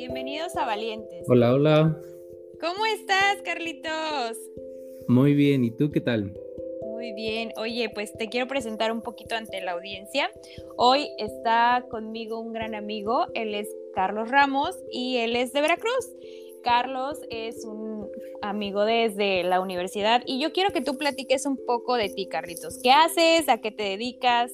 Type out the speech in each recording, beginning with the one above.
Bienvenidos a Valientes. Hola, hola. ¿Cómo estás, Carlitos? Muy bien, ¿y tú qué tal? Muy bien. Oye, pues te quiero presentar un poquito ante la audiencia. Hoy está conmigo un gran amigo, él es Carlos Ramos y él es de Veracruz. Carlos es un amigo desde la universidad y yo quiero que tú platiques un poco de ti, Carlitos. ¿Qué haces? ¿A qué te dedicas?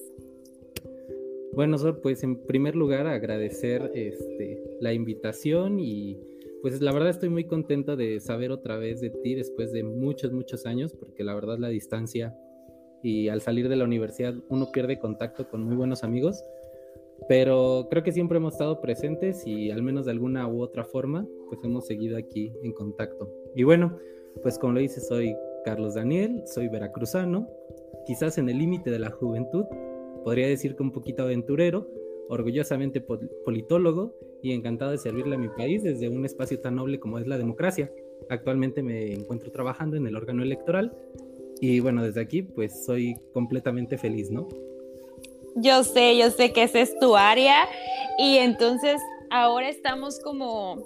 Bueno, pues en primer lugar agradecer este, la invitación y pues la verdad estoy muy contento de saber otra vez de ti después de muchos, muchos años, porque la verdad la distancia y al salir de la universidad uno pierde contacto con muy buenos amigos, pero creo que siempre hemos estado presentes y al menos de alguna u otra forma pues hemos seguido aquí en contacto. Y bueno, pues como lo dice, soy Carlos Daniel, soy veracruzano, quizás en el límite de la juventud, podría decir que un poquito aventurero, orgullosamente politólogo y encantado de servirle a mi país desde un espacio tan noble como es la democracia. Actualmente me encuentro trabajando en el órgano electoral y bueno, desde aquí pues soy completamente feliz, ¿no? Yo sé, yo sé que esa es tu área y entonces ahora estamos como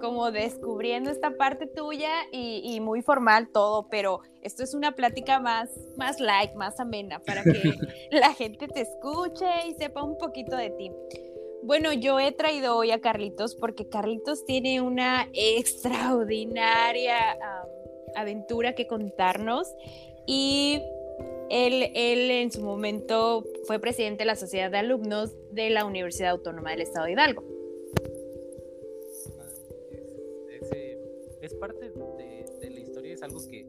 como descubriendo esta parte tuya y, muy formal todo, pero esto es una plática más, más light, más amena, para que la gente te escuche y sepa un poquito de ti. Bueno, yo he traído hoy a Carlitos porque Carlitos tiene una extraordinaria aventura que contarnos y él, él en su momento fue presidente de la Sociedad de Alumnos de la Universidad Autónoma del Estado de Hidalgo. es parte de, la historia, es algo que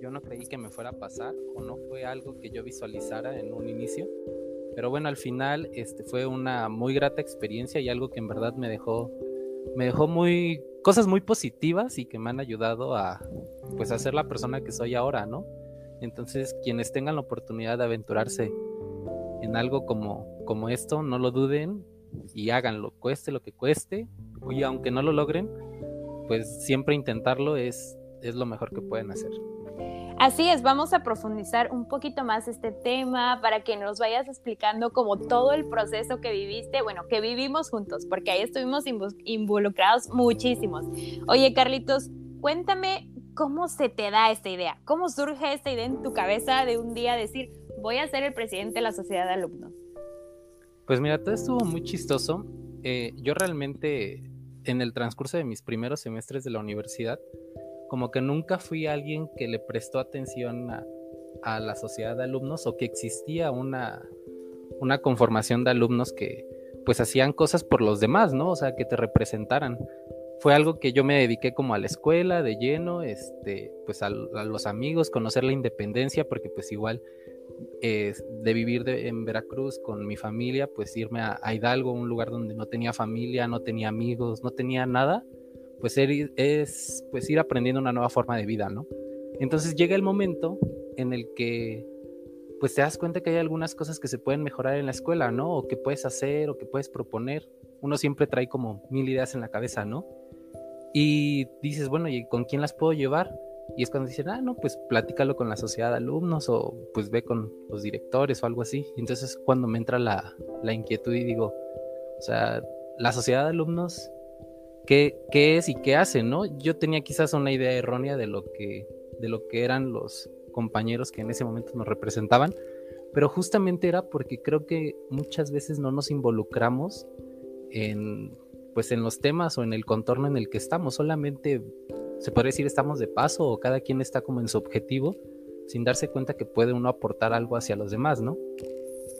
yo no creí que me fuera a pasar o no fue algo que yo visualizara en un inicio. Pero bueno, al final este, fue una muy grata experiencia y algo que en verdad me dejó, me dejó muy, cosas muy positivas y que me han ayudado a, pues, a ser la persona que soy ahora, ¿no? Entonces, quienes tengan la oportunidad de aventurarse en algo como, como esto, no lo duden y háganlo, cueste lo que cueste, y aunque no lo logren, pues siempre intentarlo es, es lo mejor que pueden hacer. Así es, vamos a profundizar un poquito más este tema para que nos vayas explicando como todo el proceso que viviste, bueno, que vivimos juntos, porque ahí estuvimos involucrados muchísimos. Oye, Carlitos, cuéntame cómo se te da esta idea, cómo surge esta idea en tu cabeza de un día decir, voy a ser el presidente de la sociedad de alumnos. Pues mira, todo estuvo muy chistoso. Eh, yo realmente en el transcurso de mis primeros semestres de la universidad, como que nunca fui alguien que le prestó atención a, la sociedad de alumnos o que existía una, una conformación de alumnos que pues hacían cosas por los demás, ¿no? O sea, que te representaran. Fue algo que yo me dediqué como a la escuela de lleno, este, pues a, los amigos, conocer la independencia, porque pues igual eh, de vivir en Veracruz con mi familia, pues irme a, Hidalgo, un lugar donde no tenía familia, no tenía amigos, no tenía nada, pues es pues ir aprendiendo una nueva forma de vida, ¿no? Entonces llega el momento en el que pues te das cuenta que hay algunas cosas que se pueden mejorar en la escuela, ¿no? O que puedes hacer o que puedes proponer. Uno siempre trae como mil ideas en la cabeza, ¿no? Y dices, bueno, ¿y con quién las puedo llevar? Y es cuando dicen, ah, no, pues platícalo con la sociedad de alumnos o pues ve con los directores o algo así. Y entonces cuando me entra la, la inquietud y digo, o sea, la sociedad de alumnos, ¿qué, ¿qué, es y qué hace, no? Yo tenía quizás una idea errónea de lo que, de lo que eran los compañeros que en ese momento nos representaban, pero justamente era porque creo que muchas veces no nos involucramos en pues en los temas o en el contorno en el que estamos, solamente se podría decir estamos de paso o cada quien está como en su objetivo sin darse cuenta que puede uno aportar algo hacia los demás, ¿no?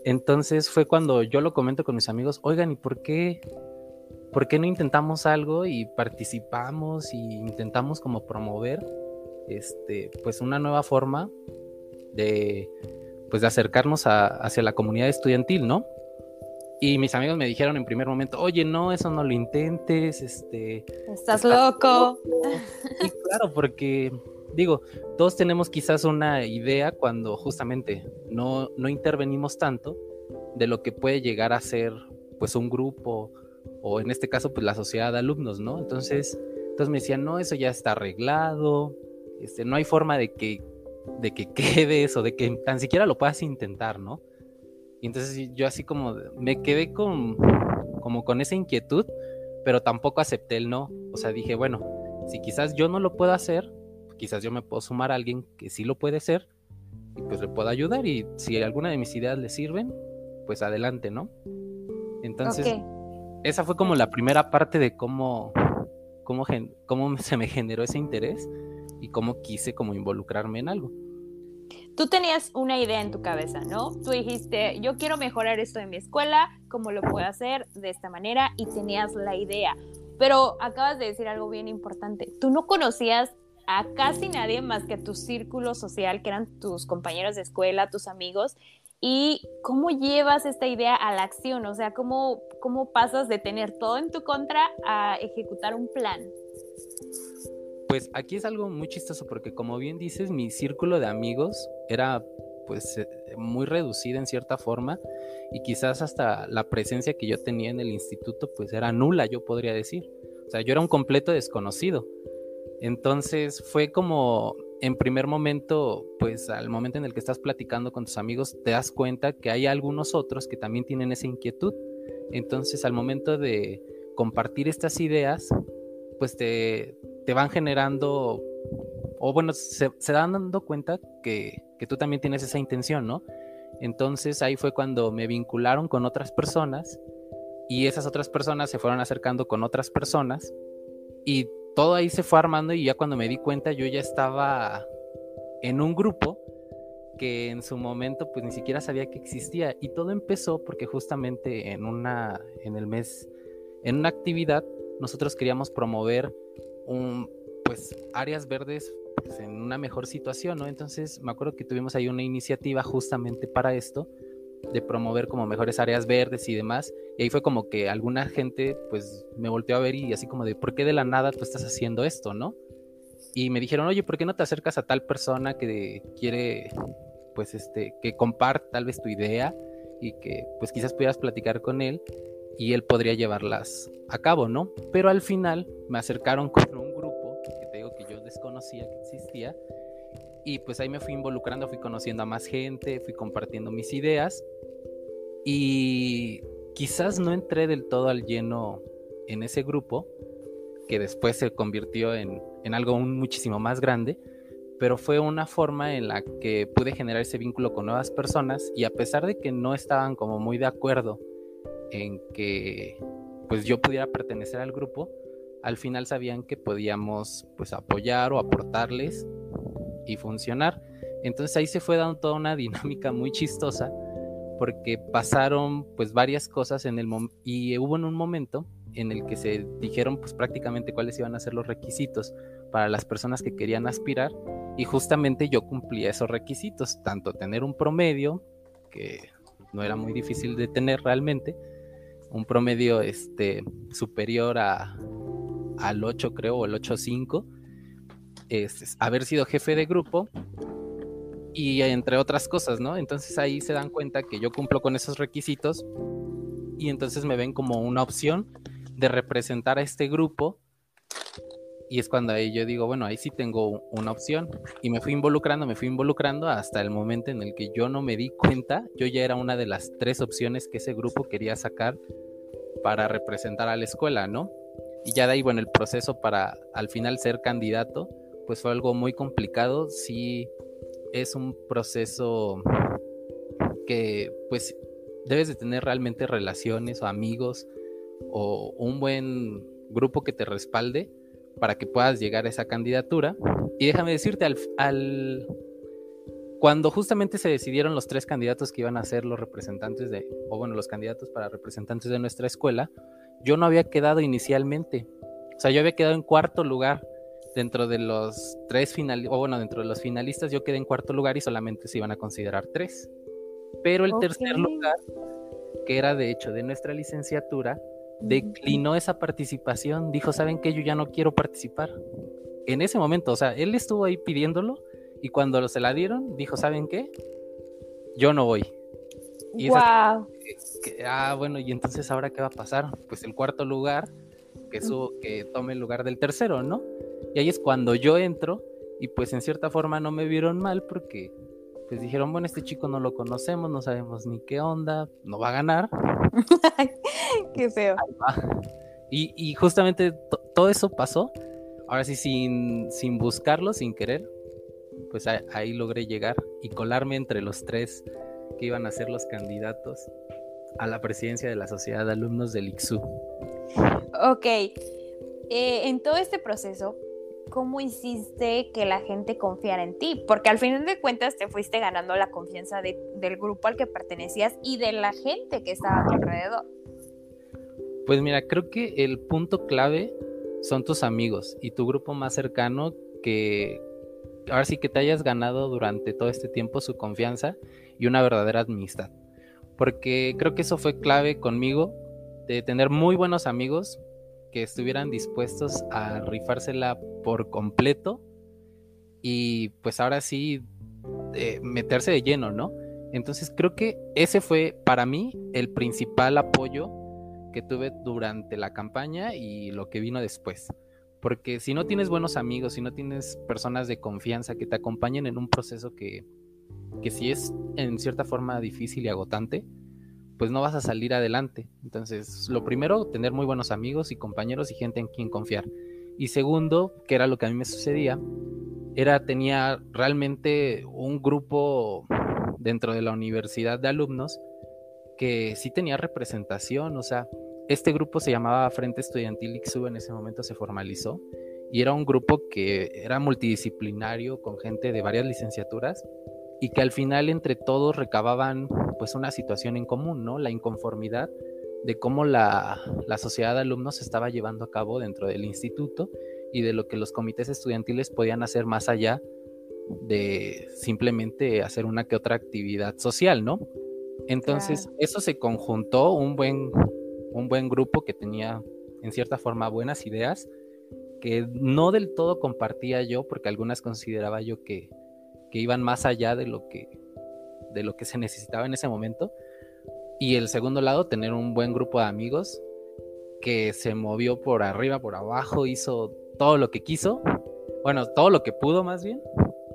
Entonces fue cuando yo lo comento con mis amigos, oigan, ¿y por qué, por qué no intentamos algo y participamos y intentamos como promover este, pues una nueva forma de, pues de acercarnos hacia la comunidad estudiantil, ¿no? Y mis amigos me dijeron en primer momento, oye, no, eso no lo intentes, este... Estás loco. Sí, claro, porque digo, todos tenemos quizás una idea cuando justamente no, no intervenimos tanto de lo que puede llegar a ser pues un grupo o en este caso pues la sociedad de alumnos, ¿no? Entonces, entonces me decían, no, eso ya está arreglado, este, no hay forma de que, de que quedes o de que tan siquiera lo puedas intentar, ¿no? Y entonces yo así como me quedé con, como con esa inquietud, pero tampoco acepté el no. O sea, dije, bueno, si quizás yo no lo puedo hacer, quizás yo me puedo sumar a alguien que sí lo puede hacer y pues le puedo ayudar y si alguna de mis ideas le sirven, pues adelante, ¿no? Entonces, esa fue como la primera parte de cómo, cómo, cómo se me generó ese interés y cómo quise como involucrarme en algo. Tú tenías una idea en tu cabeza, ¿no? Tú dijiste, yo quiero mejorar esto en mi escuela, ¿cómo lo puedo hacer? De esta manera, y tenías la idea. Pero acabas de decir algo bien importante. Tú no conocías a casi nadie más que a tu círculo social, que eran tus compañeros de escuela, tus amigos, y cómo llevas esta idea a la acción, o sea, cómo, cómo pasas de tener todo en tu contra a ejecutar un plan. Pues aquí es algo muy chistoso porque como bien dices, mi círculo de amigos era pues eh, muy reducida en cierta forma y quizás hasta la presencia que yo tenía en el instituto pues era nula, yo podría decir. O sea, yo era un completo desconocido. Entonces fue como en primer momento, pues al momento en el que estás platicando con tus amigos, te das cuenta que hay algunos otros que también tienen esa inquietud. Entonces al momento de compartir estas ideas, pues te, te van generando, o bueno, se, dan dando cuenta que, que tú también tienes esa intención, ¿no? Entonces ahí fue cuando me vincularon con otras personas y esas otras personas se fueron acercando con otras personas y todo ahí se fue armando y ya cuando me di cuenta yo ya estaba en un grupo que en su momento pues ni siquiera sabía que existía y todo empezó porque justamente en una en el mes en una actividad nosotros queríamos promover un pues áreas verdes pues, en una mejor situación, ¿no? Entonces me acuerdo que tuvimos ahí una iniciativa justamente para esto de promover como mejores áreas verdes y demás. Y ahí fue como que alguna gente pues me volteó a ver y así como de, ¿por qué de la nada tú estás haciendo esto, no? Y me dijeron, oye, ¿por qué no te acercas a tal persona que quiere, pues, este, que comparte tal vez tu idea y que pues quizás pudieras platicar con él y él podría llevarlas a cabo, ¿no? Pero al final me acercaron con un grupo que te digo que yo desconocía que existía y pues ahí me fui involucrando, fui conociendo a más gente, fui compartiendo mis ideas y quizás no entré del todo al lleno en ese grupo, que después se convirtió en, en algo muchísimo más grande, pero fue una forma en la que pude generar ese vínculo con nuevas personas y a pesar de que no estaban como muy de acuerdo en que pues yo pudiera pertenecer al grupo, al final sabían que podíamos pues apoyar o aportarles y funcionar. Entonces ahí se fue dando toda una dinámica muy chistosa porque pasaron pues varias cosas en el y hubo en un momento en el que se dijeron pues prácticamente cuáles iban a ser los requisitos para las personas que querían aspirar y justamente yo cumplía esos requisitos, tanto tener un promedio que no era muy difícil de tener realmente, un promedio este superior a al 8 creo o el 8.5 es haber sido jefe de grupo y entre otras cosas, ¿no? Entonces ahí se dan cuenta que yo cumplo con esos requisitos y entonces me ven como una opción de representar a este grupo y es cuando ahí yo digo, bueno, ahí sí tengo una opción y me fui involucrando, me fui involucrando hasta el momento en el que yo no me di cuenta, yo ya era una de las tres opciones que ese grupo quería sacar para representar a la escuela, ¿no? Y ya de ahí, bueno, el proceso para al final ser candidato, pues fue algo muy complicado. Sí, es un proceso que pues debes de tener realmente relaciones o amigos o un buen grupo que te respalde para que puedas llegar a esa candidatura. Y déjame decirte, al, al, cuando justamente se decidieron los tres candidatos que iban a ser los representantes de, o bueno, los candidatos para representantes de nuestra escuela, yo no había quedado inicialmente. O sea, yo había quedado en cuarto lugar dentro de los tres finalistas, o bueno, dentro de los finalistas yo quedé en cuarto lugar y solamente se iban a considerar tres. Pero el tercer lugar, que era de hecho de nuestra licenciatura, declinó esa participación, dijo, ¿saben qué? Yo ya no quiero participar. En ese momento, o sea, él estuvo ahí pidiéndolo y cuando se la dieron, dijo, ¿saben qué? Yo no voy. Y wow. ah, bueno, y entonces ahora qué va a pasar? Pues el cuarto lugar, que, su, que tome el lugar del tercero, ¿no? Y ahí es cuando yo entro y pues en cierta forma no me vieron mal porque pues dijeron, bueno, este chico no lo conocemos, no sabemos ni qué onda, no va a ganar. qué feo. Y, justamente todo eso pasó, ahora sí, sin, sin buscarlo, sin querer, pues ahí, logré llegar y colarme entre los tres que iban a ser los candidatos a la presidencia de la Sociedad de Alumnos del IXU. Ok, eh, en todo este proceso, ¿cómo hiciste que la gente confiara en ti? Porque al final de cuentas te fuiste ganando la confianza del grupo al que pertenecías y de la gente que estaba a tu alrededor. Pues mira, creo que el punto clave son tus amigos y tu grupo más cercano que ahora sí que te hayas ganado durante todo este tiempo su confianza y una verdadera amistad. Porque creo que eso fue clave conmigo, de tener muy buenos amigos estuvieran dispuestos a rifársela por completo y pues ahora sí eh, meterse de lleno, ¿no? Entonces creo que ese fue para mí el principal apoyo que tuve durante la campaña y lo que vino después. Porque si no tienes buenos amigos, si no tienes personas de confianza que te acompañen en un proceso que, que si es en cierta forma difícil y agotante, pues no vas a salir adelante. Entonces, lo primero, tener muy buenos amigos y compañeros y gente en quien confiar. Y segundo, que era lo que a mí me sucedía, era tenía realmente un grupo dentro de la universidad de alumnos que sí tenía representación, o sea, este grupo se llamaba Frente Estudiantil IXU, en ese momento se formalizó, y era un grupo que era multidisciplinario, con gente de varias licenciaturas, y que al final entre todos recababan pues una situación en común, ¿no? La inconformidad de cómo la, la sociedad de alumnos se estaba llevando a cabo dentro del instituto y de lo que los comités estudiantiles podían hacer más allá de simplemente hacer una que otra actividad social, ¿no? Entonces, eso se conjuntó un buen, un buen grupo que tenía en cierta forma buenas ideas, que no del todo compartía yo, porque algunas consideraba yo que, que iban más allá de lo que, de lo que se necesitaba en ese momento. Y el segundo lado, tener un buen grupo de amigos que se movió por arriba, por abajo, hizo todo lo que quiso, bueno, todo lo que pudo más bien,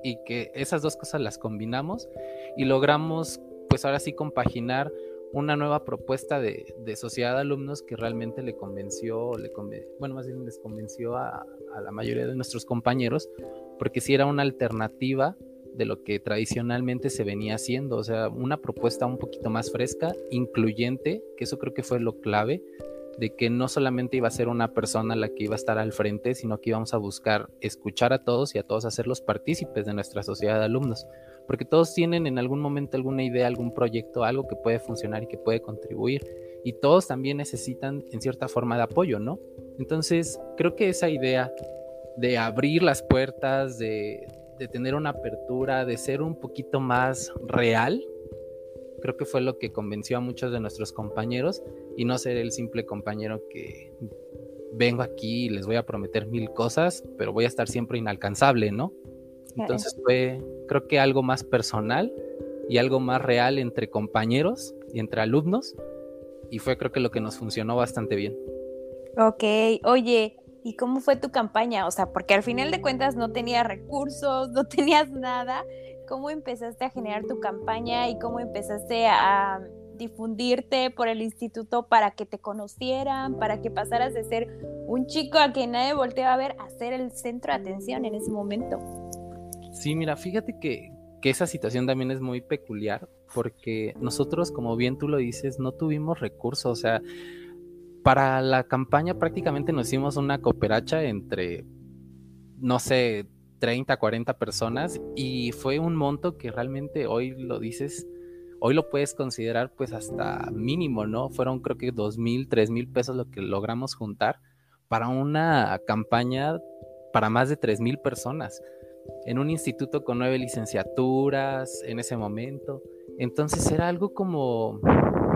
y que esas dos cosas las combinamos y logramos, pues ahora sí, compaginar una nueva propuesta de, sociedad de alumnos que realmente le convenció, le bueno, más bien les convenció a, la mayoría de nuestros compañeros, porque sí era una alternativa de lo que tradicionalmente se venía haciendo, o sea, una propuesta un poquito más fresca, incluyente, que eso creo que fue lo clave, de que no solamente iba a ser una persona la que iba a estar al frente, sino que íbamos a buscar escuchar a todos y a todos hacerlos partícipes de nuestra sociedad de alumnos porque todos tienen en algún momento alguna idea, algún proyecto, algo que puede funcionar y que puede contribuir. Y todos también necesitan en cierta forma de apoyo, ¿no? Entonces, creo que esa idea de abrir las puertas, de, tener una apertura, de ser un poquito más real, creo que fue lo que convenció a muchos de nuestros compañeros y no ser el simple compañero que vengo aquí y les voy a prometer mil cosas, pero voy a estar siempre inalcanzable, ¿no? Entonces fue, creo que algo más personal y algo más real entre compañeros y entre alumnos. Y fue creo que lo que nos funcionó bastante bien. Ok, oye, ¿y cómo fue tu campaña? O sea, porque al final de cuentas no tenías recursos, no tenías nada. ¿Cómo empezaste a generar tu campaña y cómo empezaste a difundirte por el instituto para que te conocieran, para que pasaras de ser un chico a quien nadie volteaba a ver a ser el centro de atención en ese momento? Sí, mira, fíjate que, esa situación también es muy peculiar porque nosotros, como bien tú lo dices, no tuvimos recursos, o sea, para la campaña prácticamente nos hicimos una cooperacha entre, no sé, 30, 40 personas y fue un monto que realmente hoy lo dices, hoy lo puedes considerar pues hasta mínimo, ¿no? Fueron creo que dos mil, tres mil pesos lo que logramos juntar para una campaña para más de tres mil personas en un instituto con nueve licenciaturas en ese momento. Entonces era algo como,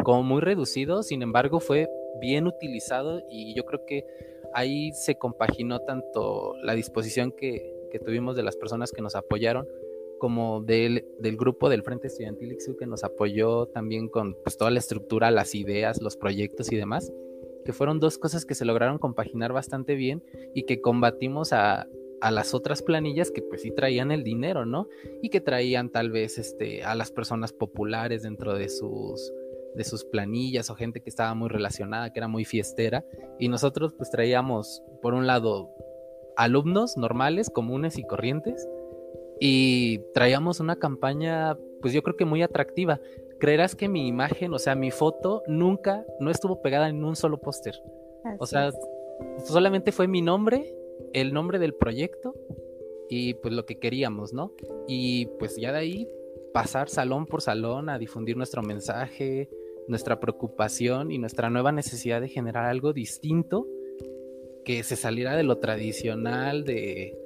como muy reducido, sin embargo fue bien utilizado y yo creo que ahí se compaginó tanto la disposición que, tuvimos de las personas que nos apoyaron como del, grupo del Frente Estudiantil IXU que nos apoyó también con pues, toda la estructura, las ideas, los proyectos y demás, que fueron dos cosas que se lograron compaginar bastante bien y que combatimos a, a las otras planillas que pues sí traían el dinero, ¿no? Y que traían tal vez este, a las personas populares dentro de sus, de sus planillas o gente que estaba muy relacionada, que era muy fiestera. Y nosotros pues traíamos, por un lado, alumnos normales, comunes y corrientes. Y traíamos una campaña, pues yo creo que muy atractiva. Creerás que mi imagen, o sea, mi foto, nunca, no estuvo pegada en un solo póster. O sea, solamente fue mi nombre, el nombre del proyecto y pues lo que queríamos, ¿no? Y pues ya de ahí pasar salón por salón a difundir nuestro mensaje, nuestra preocupación y nuestra nueva necesidad de generar algo distinto que se saliera de lo tradicional, de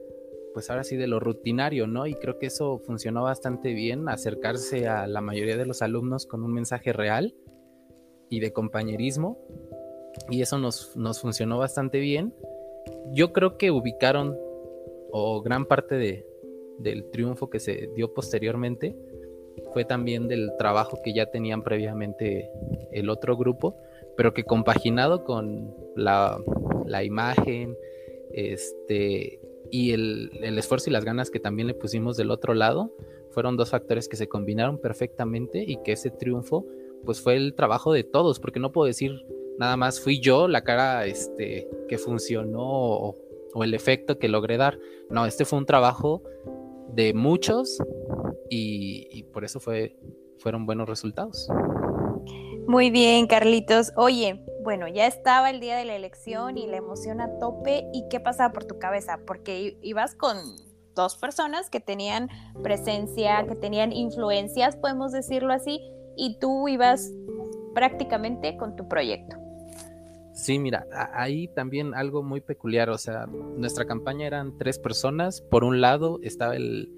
pues ahora sí de lo rutinario, ¿no? Y creo que eso funcionó bastante bien, acercarse a la mayoría de los alumnos con un mensaje real y de compañerismo. Y eso nos, nos funcionó bastante bien. Yo creo que ubicaron, o gran parte de, del triunfo que se dio posteriormente, fue también del trabajo que ya tenían previamente el otro grupo, pero que compaginado con la, imagen este, y el, esfuerzo y las ganas que también le pusimos del otro lado, fueron dos factores que se combinaron perfectamente y que ese triunfo pues fue el trabajo de todos, porque no puedo decir nada más fui yo la cara este, que funcionó o, o el efecto que logré dar. No, este fue un trabajo de muchos y, por eso fue, fueron buenos resultados. Muy bien, Carlitos. Oye, bueno, ya estaba el día de la elección y la emoción a tope. ¿Y qué pasaba por tu cabeza? Porque ibas con dos personas que tenían presencia, que tenían influencias, podemos decirlo así, y tú ibas prácticamente con tu proyecto. Sí, mira, ahí también algo muy peculiar, o sea, nuestra campaña eran tres personas, por un lado estaba el,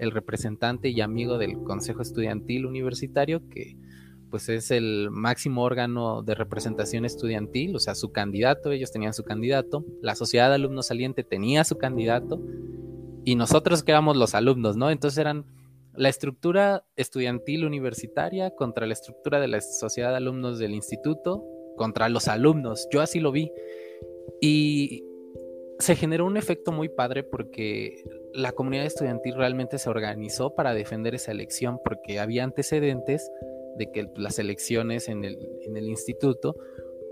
el representante y amigo del Consejo Estudiantil Universitario, que pues es el máximo órgano de representación estudiantil, o sea, su candidato, ellos tenían su candidato, la sociedad de alumnos saliente tenía su candidato, y nosotros que éramos los alumnos, ¿no? Entonces eran la estructura estudiantil universitaria contra la estructura de la sociedad de alumnos del instituto, contra los alumnos, yo así lo vi. Y se generó un efecto muy padre porque la comunidad estudiantil realmente se organizó para defender esa elección porque había antecedentes de que las elecciones en el, en el instituto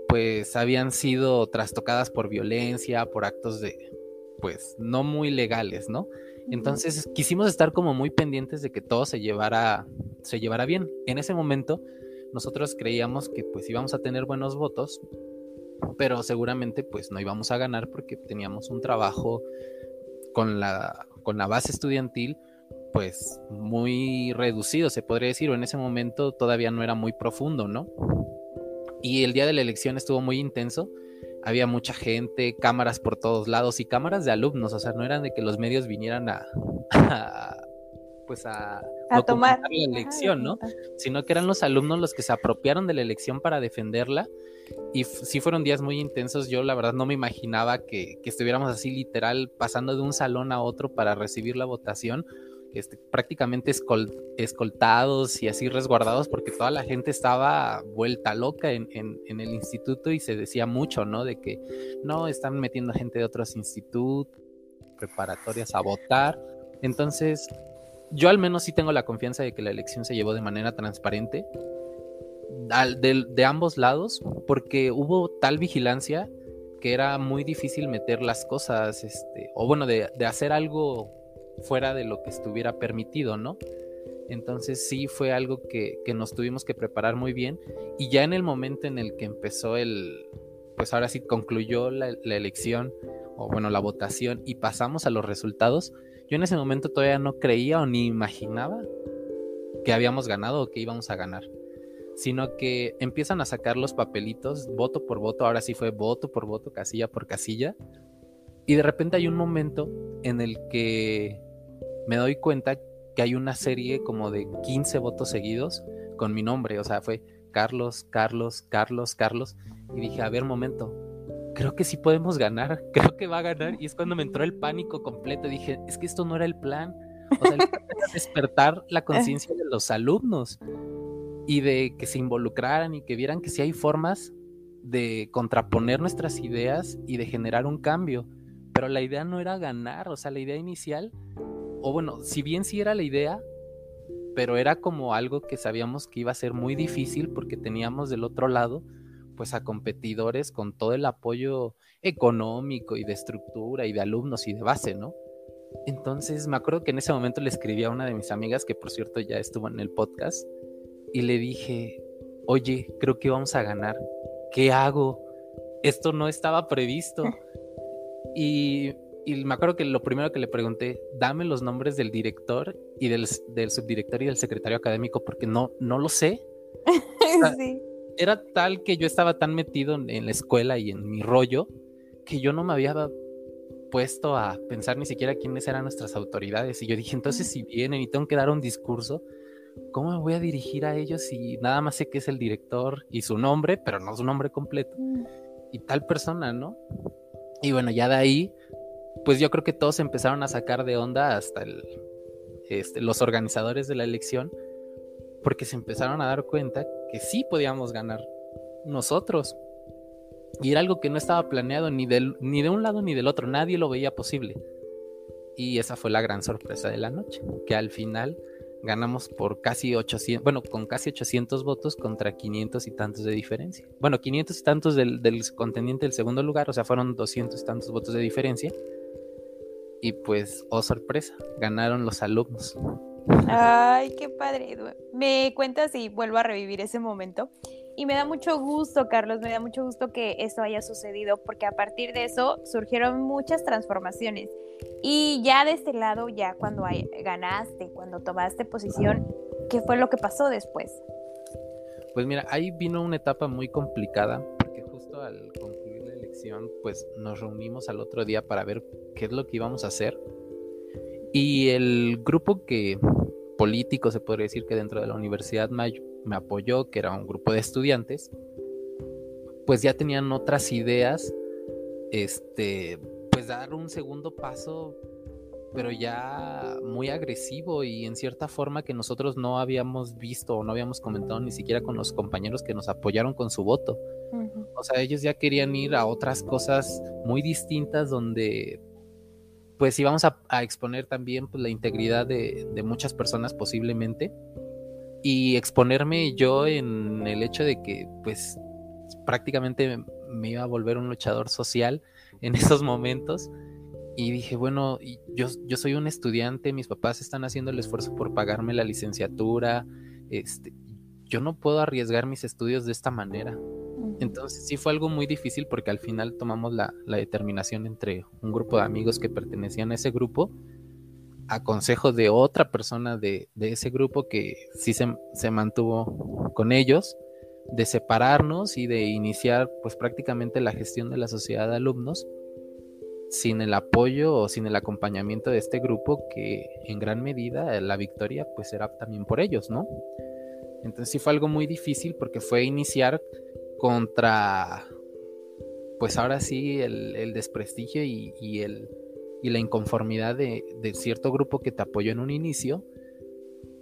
pues habían sido trastocadas por violencia, por actos de pues no muy legales, ¿no? Entonces quisimos estar como muy pendientes de que todo se llevara se llevara bien. En ese momento nosotros creíamos que pues íbamos a tener buenos votos, pero seguramente pues no íbamos a ganar porque teníamos un trabajo con la, con la base estudiantil pues muy reducido, se podría decir, o en ese momento todavía no era muy profundo, ¿no? Y el día de la elección estuvo muy intenso, había mucha gente, cámaras por todos lados y cámaras de alumnos, o sea, no eran de que los medios vinieran a, pues a, tomar la elección, ¿no? Sino que eran los alumnos los que se apropiaron de la elección para defenderla y sí fueron días muy intensos. Yo la verdad no me imaginaba que, estuviéramos así literal pasando de un salón a otro para recibir la votación. Este, prácticamente escoltados y así resguardados porque toda la gente estaba vuelta loca en, en, el instituto y se decía mucho, ¿no? De que no, están metiendo gente de otros institutos preparatorias a votar. Entonces, yo al menos sí tengo la confianza de que la elección se llevó de manera transparente de, ambos lados, porque hubo tal vigilancia que era muy difícil meter las cosas, este, o bueno, de, hacer algo fuera de lo que estuviera permitido, ¿no? Entonces sí fue algo que, nos tuvimos que preparar muy bien y ya en el momento en el que empezó el, pues ahora sí concluyó la, la elección, o bueno, la votación y pasamos a los resultados, yo en ese momento todavía no creía o ni imaginaba que habíamos ganado o que íbamos a ganar sino que empiezan a sacar los papelitos voto por voto, ahora sí fue voto por voto, casilla por casilla, y de repente hay un momento en el que me doy cuenta que hay una serie como de 15 votos seguidos con mi nombre, o sea, fue Carlos, Carlos, Carlos, Carlos, y dije, a ver, momento, creo que sí podemos ganar, creo que va a ganar, y es cuando me entró el pánico completo, dije, es que esto no era el plan, o sea, el plan era despertar la conciencia de los alumnos y de que se involucraran y que vieran que sí hay formas de contraponer nuestras ideas y de generar un cambio. Pero la idea no era ganar, o sea, la idea inicial, o bueno, si bien sí era la idea, pero era como algo que sabíamos que iba a ser muy difícil porque teníamos del otro lado pues a competidores con todo el apoyo económico y de estructura y de alumnos y de base, ¿no? Entonces me acuerdo que en ese momento le escribí a una de mis amigas, que por cierto ya estuvo en el podcast, y le dije, oye, creo que vamos a ganar, ¿qué hago? Esto no estaba previsto. y, me acuerdo que lo primero que le pregunté, dame los nombres del director y del, subdirector y del secretario académico, porque no, no lo sé. Era tal que yo estaba tan metido en la escuela y en mi rollo que yo no me había puesto a pensar ni siquiera quiénes eran nuestras autoridades. Y yo dije, entonces si vienen y tengo que dar un discurso, ¿cómo me voy a dirigir a ellos si nada más sé que es el director y su nombre, pero no su nombre completo? Mm. Y tal persona, ¿no? Y bueno, ya de ahí, pues yo creo que todos empezaron a sacar de onda hasta el, este, los organizadores de la elección, porque se empezaron a dar cuenta que sí podíamos ganar nosotros. Y era algo que no estaba planeado ni, del, ni de un lado ni del otro, nadie lo veía posible. Y esa fue la gran sorpresa de la noche, que al final ganamos por casi 800, bueno, con casi 800 votos contra 500 y tantos de diferencia. Bueno, 500 y tantos del, del contendiente del segundo lugar, o sea, fueron 200 y tantos votos de diferencia. Y pues, oh sorpresa, ganaron los alumnos. Ay, qué padre. ¿Me cuentas y vuelvo a revivir ese momento? Y me da mucho gusto, Carlos, me da mucho gusto que eso haya sucedido, porque a partir de eso surgieron muchas transformaciones. Y ya de este lado, ya cuando ganaste, cuando tomaste posición, ¿qué fue lo que pasó después? Pues mira, ahí vino una etapa muy complicada, porque justo al concluir la elección, pues nos reunimos al otro día para ver qué es lo que íbamos a hacer. Y el grupo que político, se podría decir que dentro de la Universidad me apoyó, que era un grupo de estudiantes, pues ya tenían otras ideas, este, pues dar un segundo paso, pero ya muy agresivo y en cierta forma que nosotros no habíamos visto o no habíamos comentado ni siquiera con los compañeros que nos apoyaron con su voto. O sea, ellos ya querían ir a otras cosas muy distintas donde pues íbamos a, a exponer también pues, la integridad de, de muchas personas posiblemente y exponerme yo en el hecho de que pues prácticamente me iba a volver un luchador social en esos momentos y dije, bueno, yo, yo soy un estudiante, mis papás están haciendo el esfuerzo por pagarme la licenciatura, este, yo no puedo arriesgar mis estudios de esta manera. Entonces sí fue algo muy difícil porque al final tomamos la, la determinación entre un grupo de amigos que pertenecían a ese grupo a consejo de otra persona de, ese grupo que sí se, mantuvo con ellos, de separarnos y de iniciar pues prácticamente la gestión de la sociedad de alumnos sin el apoyo o sin el acompañamiento de este grupo que en gran medida la victoria pues era también por ellos, ¿no? Entonces sí fue algo muy difícil porque fue iniciar contra pues ahora sí el, desprestigio y el y la inconformidad de, cierto grupo que te apoyó en un inicio,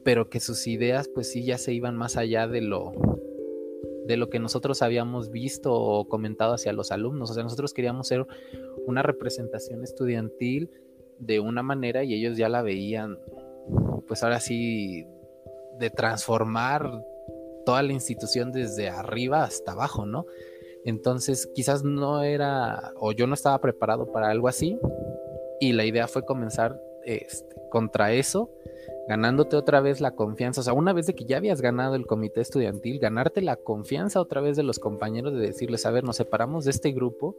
pero que sus ideas pues sí ya se iban más allá de lo de lo que nosotros habíamos visto o comentado hacia los alumnos. O sea, nosotros queríamos ser una representación estudiantil de una manera y ellos ya la veían, pues ahora sí, de transformar toda la institución desde arriba hasta abajo, ¿no? Entonces, quizás no era, o yo no estaba preparado para algo así, y la idea fue comenzar este, contra eso, ganándote otra vez la confianza. O sea, una vez de que ya habías ganado el comité estudiantil, ganarte la confianza otra vez de los compañeros de decirles, a ver, nos separamos de este grupo,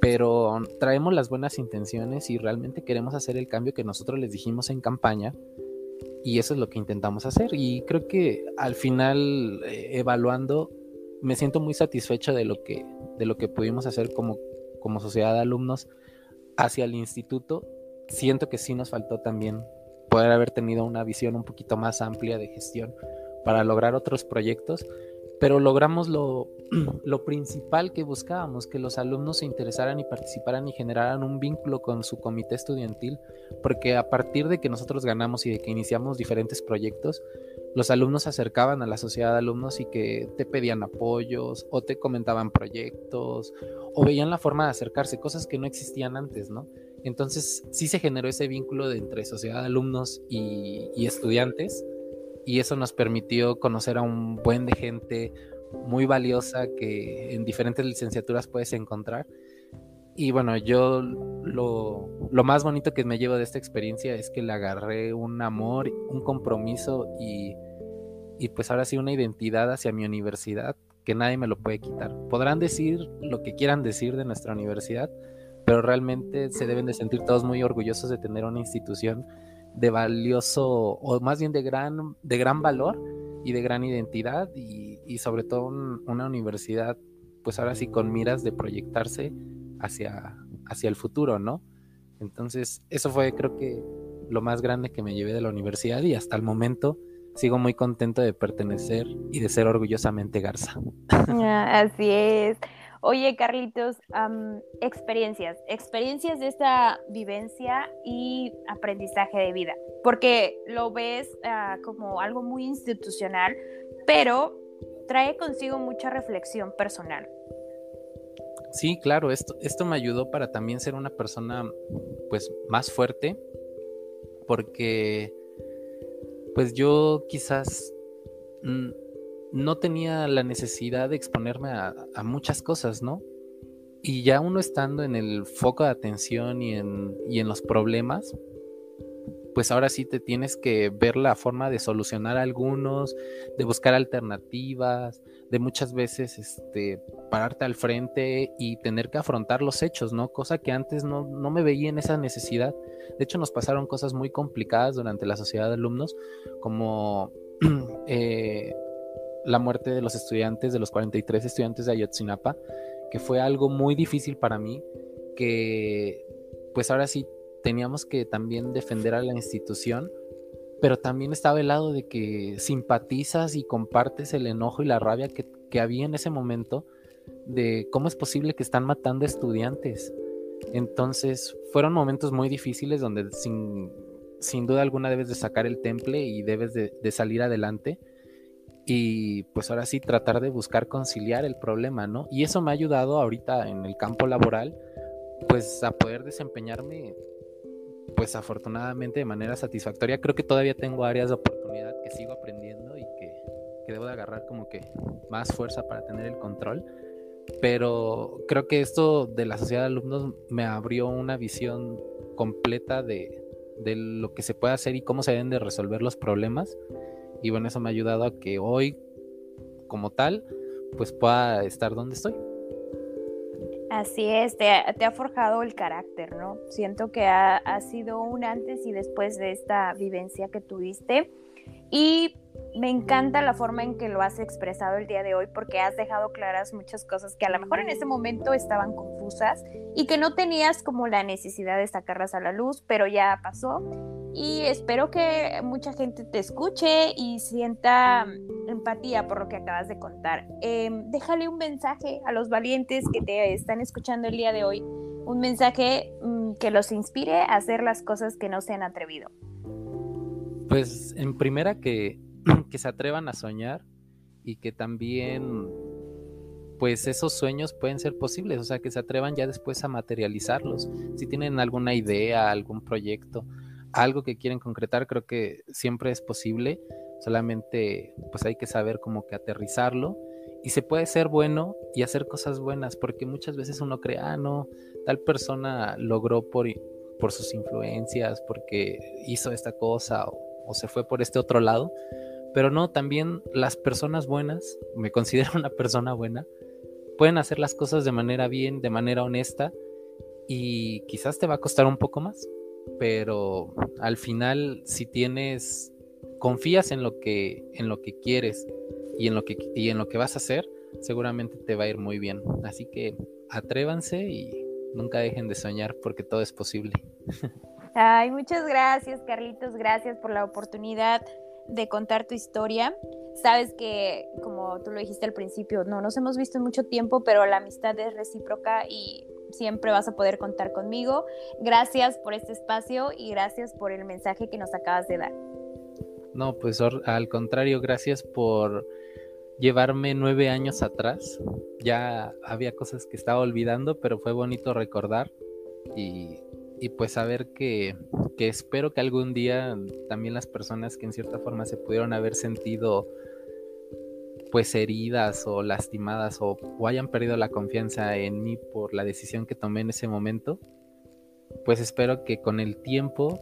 pero traemos las buenas intenciones y realmente queremos hacer el cambio que nosotros les dijimos en campaña. Y eso es lo que intentamos hacer. Y creo que al final, eh, evaluando, me siento muy satisfecho de lo que, de lo que pudimos hacer como, como sociedad de alumnos hacia el instituto, siento que sí nos faltó también poder haber tenido una visión un poquito más amplia de gestión para lograr otros proyectos, pero logramos lo, lo, principal que buscábamos, que los alumnos se interesaran y participaran y generaran un vínculo con su comité estudiantil, porque a partir de que nosotros ganamos y de que iniciamos diferentes proyectos, los alumnos se acercaban a la sociedad de alumnos y que te pedían apoyos o te comentaban proyectos o veían la forma de acercarse, cosas que no existían antes, ¿no? Entonces sí se generó ese vínculo de entre sociedad de alumnos y, estudiantes y eso nos permitió conocer a un buen de gente muy valiosa que en diferentes licenciaturas puedes encontrar. Y bueno, yo lo, lo, más bonito que me llevo de esta experiencia es que le agarré un amor, un compromiso y, y pues ahora sí una identidad hacia mi universidad que nadie me lo puede quitar. Podrán decir lo que quieran decir de nuestra universidad, pero realmente se deben de sentir todos muy orgullosos de tener una institución de valioso, o más bien de gran, de gran valor y de gran identidad y, y sobre todo una universidad, pues ahora sí con miras de proyectarse hacia, hacia el futuro, ¿no? Entonces, eso fue creo que lo más grande que me llevé de la universidad y hasta el momento sigo muy contento de pertenecer y de ser orgullosamente Garza. Ah, así es. Oye, Carlitos, experiencias, experiencias de esta vivencia y aprendizaje de vida, porque lo ves ah, como algo muy institucional, pero trae consigo mucha reflexión personal. Sí, claro, esto, esto me ayudó para también ser una persona pues más fuerte, porque pues yo quizás no tenía la necesidad de exponerme a, muchas cosas, ¿no? Y ya uno estando en el foco de atención y en, y en los problemas, pues ahora sí te tienes que ver la forma de solucionar algunos, de buscar alternativas, de muchas veces este, pararte al frente y tener que afrontar los hechos, ¿no? Cosa que antes no, no me veía en esa necesidad. De hecho, nos pasaron cosas muy complicadas durante la sociedad de alumnos, como eh, la muerte de los estudiantes, de los 43 estudiantes de Ayotzinapa, que fue algo muy difícil para mí, que pues ahora sí teníamos que también defender a la institución, pero también estaba el lado de que simpatizas y compartes el enojo y la rabia que, había en ese momento de cómo es posible que están matando estudiantes. Entonces fueron momentos muy difíciles donde sin, sin duda alguna debes de sacar el temple y debes de, de, salir adelante y pues ahora sí tratar de buscar conciliar el problema, ¿no? Y eso me ha ayudado ahorita en el campo laboral pues a poder desempeñarme pues afortunadamente de manera satisfactoria. Creo que todavía tengo áreas de oportunidad que sigo aprendiendo y que, debo de agarrar como que más fuerza para tener el control. Pero creo que esto de la sociedad de alumnos me abrió una visión completa de, de lo que se puede hacer y cómo se deben de resolver los problemas. Y bueno, eso me ha ayudado a que hoy, como tal, pues pueda estar donde estoy. Así es, te, ha forjado el carácter, ¿no? Siento que ha, ha, sido un antes y después de esta vivencia que tuviste. Y me encanta la forma en que lo has expresado el día de hoy porque has dejado claras muchas cosas que a lo mejor en ese momento estaban confusas y que no tenías como la necesidad de sacarlas a la luz, pero ya pasó. Y espero que mucha gente te escuche y sienta empatía por lo que acabas de contar. Em, déjale un mensaje a los valientes que te están escuchando el día de hoy, un mensaje mm, que los inspire a hacer las cosas que no se han atrevido. Pues en primera que, que se atrevan a soñar y que también pues esos sueños pueden ser posibles, o sea, que se atrevan ya después a materializarlos. Si tienen alguna idea, algún proyecto, algo que quieren concretar, creo que siempre es posible, solamente pues hay que saber cómo que aterrizarlo y se puede ser bueno y hacer cosas buenas, porque muchas veces uno cree, ah, no, tal persona logró por, por sus influencias, porque hizo esta cosa o o se fue por este otro lado. Pero no, también las personas buenas, me considero una persona buena, pueden hacer las cosas de manera bien, de manera honesta y quizás te va a costar un poco más, pero al final si tienes confías en lo que en lo que quieres y en lo que y en lo que vas a hacer, seguramente te va a ir muy bien. Así que atrévanse y nunca dejen de soñar porque todo es posible. Ay, muchas gracias, Carlitos. Gracias por la oportunidad de contar tu historia. Sabes que, como tú lo dijiste al principio, no nos hemos visto en mucho tiempo, pero la amistad es recíproca y siempre vas a poder contar conmigo. Gracias por este espacio y gracias por el mensaje que nos acabas de dar. No, pues al contrario, gracias por llevarme nueve años atrás. Ya había cosas que estaba olvidando, pero fue bonito recordar y y pues saber que, que espero que algún día también las personas que en cierta forma se pudieron haber sentido pues heridas o lastimadas o, hayan perdido la confianza en mí por la decisión que tomé en ese momento, pues espero que con el tiempo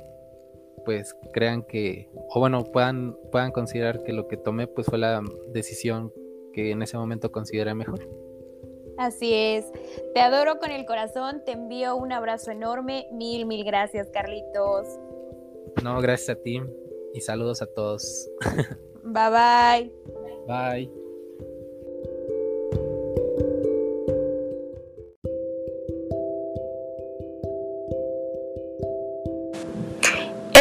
pues crean que, o bueno, puedan, puedan considerar que lo que tomé pues fue la decisión que en ese momento consideré mejor. Así es. Te adoro con el corazón, te envío un abrazo enorme. Mil, mil gracias, Carlitos. No, gracias a ti y saludos a todos. Bye bye. Bye.